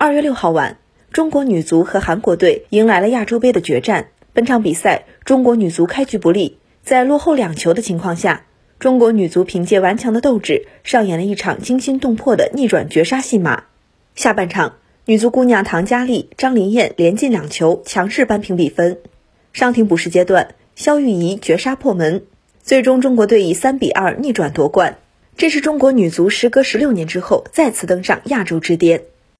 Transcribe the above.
二月六号晚，中国女足和韩国队迎来了亚洲杯的决战。本场比赛，中国女足开局不利，在落后两球的情况下，中国女足凭借顽强的斗志，上演了一场惊心动魄的逆转绝杀戏码。下半场，女足姑娘唐佳丽、张琳艳连进两球，强势扳平比分。伤停补时阶段，肖玉仪绝杀破门，最终中国队以三比二逆转夺冠。这是中国女足时隔十六年之后再次登上亚洲之巅。